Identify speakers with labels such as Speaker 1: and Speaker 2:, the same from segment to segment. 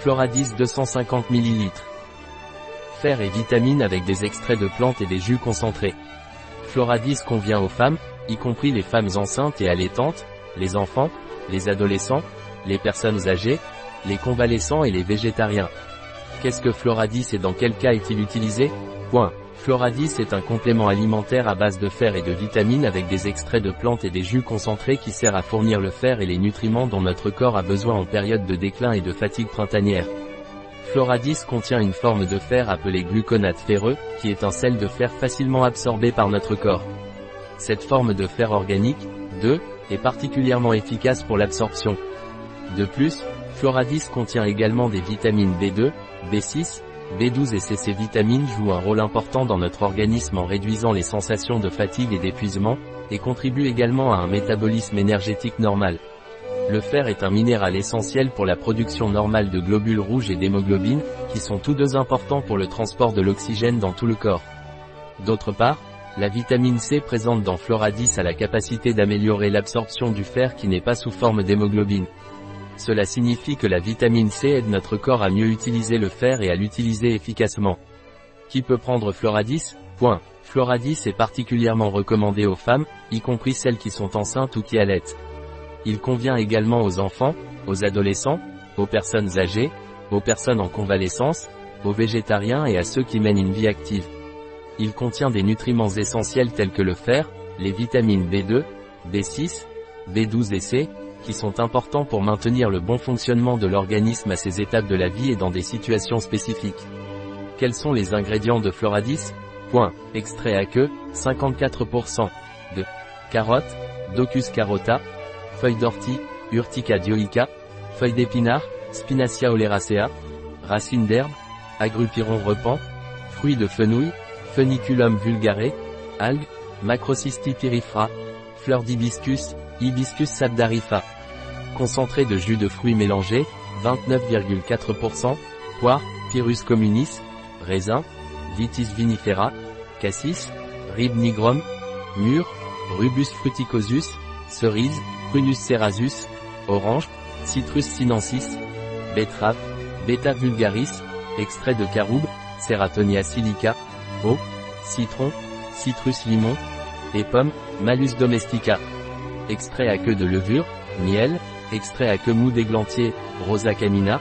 Speaker 1: Floradis 250 ml. Fer et vitamines avec des extraits de plantes et des jus concentrés. Floradis convient aux femmes, y compris les femmes enceintes et allaitantes, les enfants, les adolescents, les personnes âgées, les convalescents et les végétariens. Qu'est-ce que Floradis et dans quel cas est-il utilisé? Point. Floradis est un complément alimentaire à base de fer et de vitamines avec des extraits de plantes et des jus concentrés qui sert à fournir le fer et les nutriments dont notre corps a besoin en période de déclin et de fatigue printanière. Floradis contient une forme de fer appelée gluconate ferreux, qui est un sel de fer facilement absorbé par notre corps. Cette forme de fer organique, 2, est particulièrement efficace pour l'absorption. De plus, Floradis contient également des vitamines B2, B6, B12 et C. Ces vitamines jouent un rôle important dans notre organisme en réduisant les sensations de fatigue et d'épuisement, et contribuent également à un métabolisme énergétique normal. Le fer est un minéral essentiel pour la production normale de globules rouges et d'hémoglobine, qui sont tous deux importants pour le transport de l'oxygène dans tout le corps. D'autre part, la vitamine C présente dans Floradis a la capacité d'améliorer l'absorption du fer qui n'est pas sous forme d'hémoglobine. Cela signifie que la vitamine C aide notre corps à mieux utiliser le fer et à l'utiliser efficacement. Qui peut prendre Floradis? Point. Floradis est particulièrement recommandé aux femmes, y compris celles qui sont enceintes ou qui allaitent. Il convient également aux enfants, aux adolescents, aux personnes âgées, aux personnes en convalescence, aux végétariens et à ceux qui mènent une vie active. Il contient des nutriments essentiels tels que le fer, les vitamines B2, B6, B12 et C, qui sont importants pour maintenir le bon fonctionnement de l'organisme à ces étapes de la vie et dans des situations spécifiques. Quels sont les ingrédients de Floradis? Point. Extrait à queue, 54%. De carottes, Docus carota, feuilles d'ortie, Urtica dioica, feuilles d'épinard, Spinacia oleracea, racines d'herbe, agrupiron repent, fruits de fenouil, Feniculum vulgare, algues, Macrocysti pyrifra, fleurs d'hibiscus, Hibiscus sabdarifa. Concentré de jus de fruits mélangés, 29,4%, poire, Pyrus communis, raisin, Vitis vinifera, cassis, Rib nigrum, mûr, Rubus fruticosus, cerise, Prunus cerasus, orange, Citrus sinensis, betterave, Beta vulgaris, extrait de caroube, Ceratonia silica, eau, citron, Citrus limon, et pomme, Malus domestica extrait à queue de levure, miel, extrait à queue mou d'églantier, rosa canina,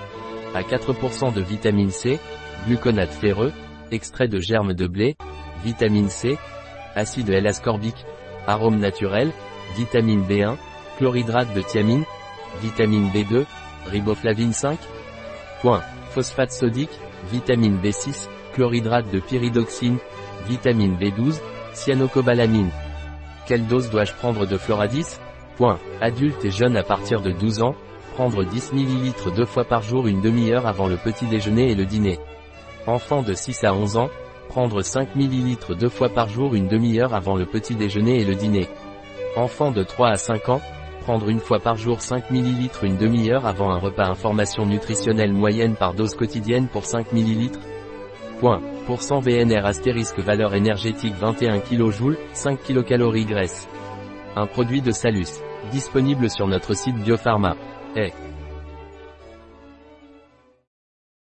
Speaker 1: à 4% de vitamine C, gluconate ferreux, extrait de germes de blé, vitamine C, acide L-ascorbique, arôme naturel, vitamine B1, chlorhydrate de thiamine, vitamine B2, riboflavine 5. Point. Phosphate sodique, vitamine B6, chlorhydrate de pyridoxine, vitamine B12, cyanocobalamine. Quelle dose dois-je prendre de Floradis? Point. Adulte et jeune à partir de 12 ans, prendre 10 ml deux fois par jour une demi-heure avant le petit déjeuner et le dîner. Enfant de 6 à 11 ans, prendre 5 ml deux fois par jour une demi-heure avant le petit déjeuner et le dîner. Enfant de 3 à 5 ans, prendre une fois par jour 5 ml une demi-heure avant un repas information nutritionnelle moyenne par dose quotidienne pour 5 ml. Point. Pour 100 VNR astérisque valeur énergétique 21 kJ, 5 kcal graisse. Un produit de Salus. Disponible sur notre site Biopharma. Eh.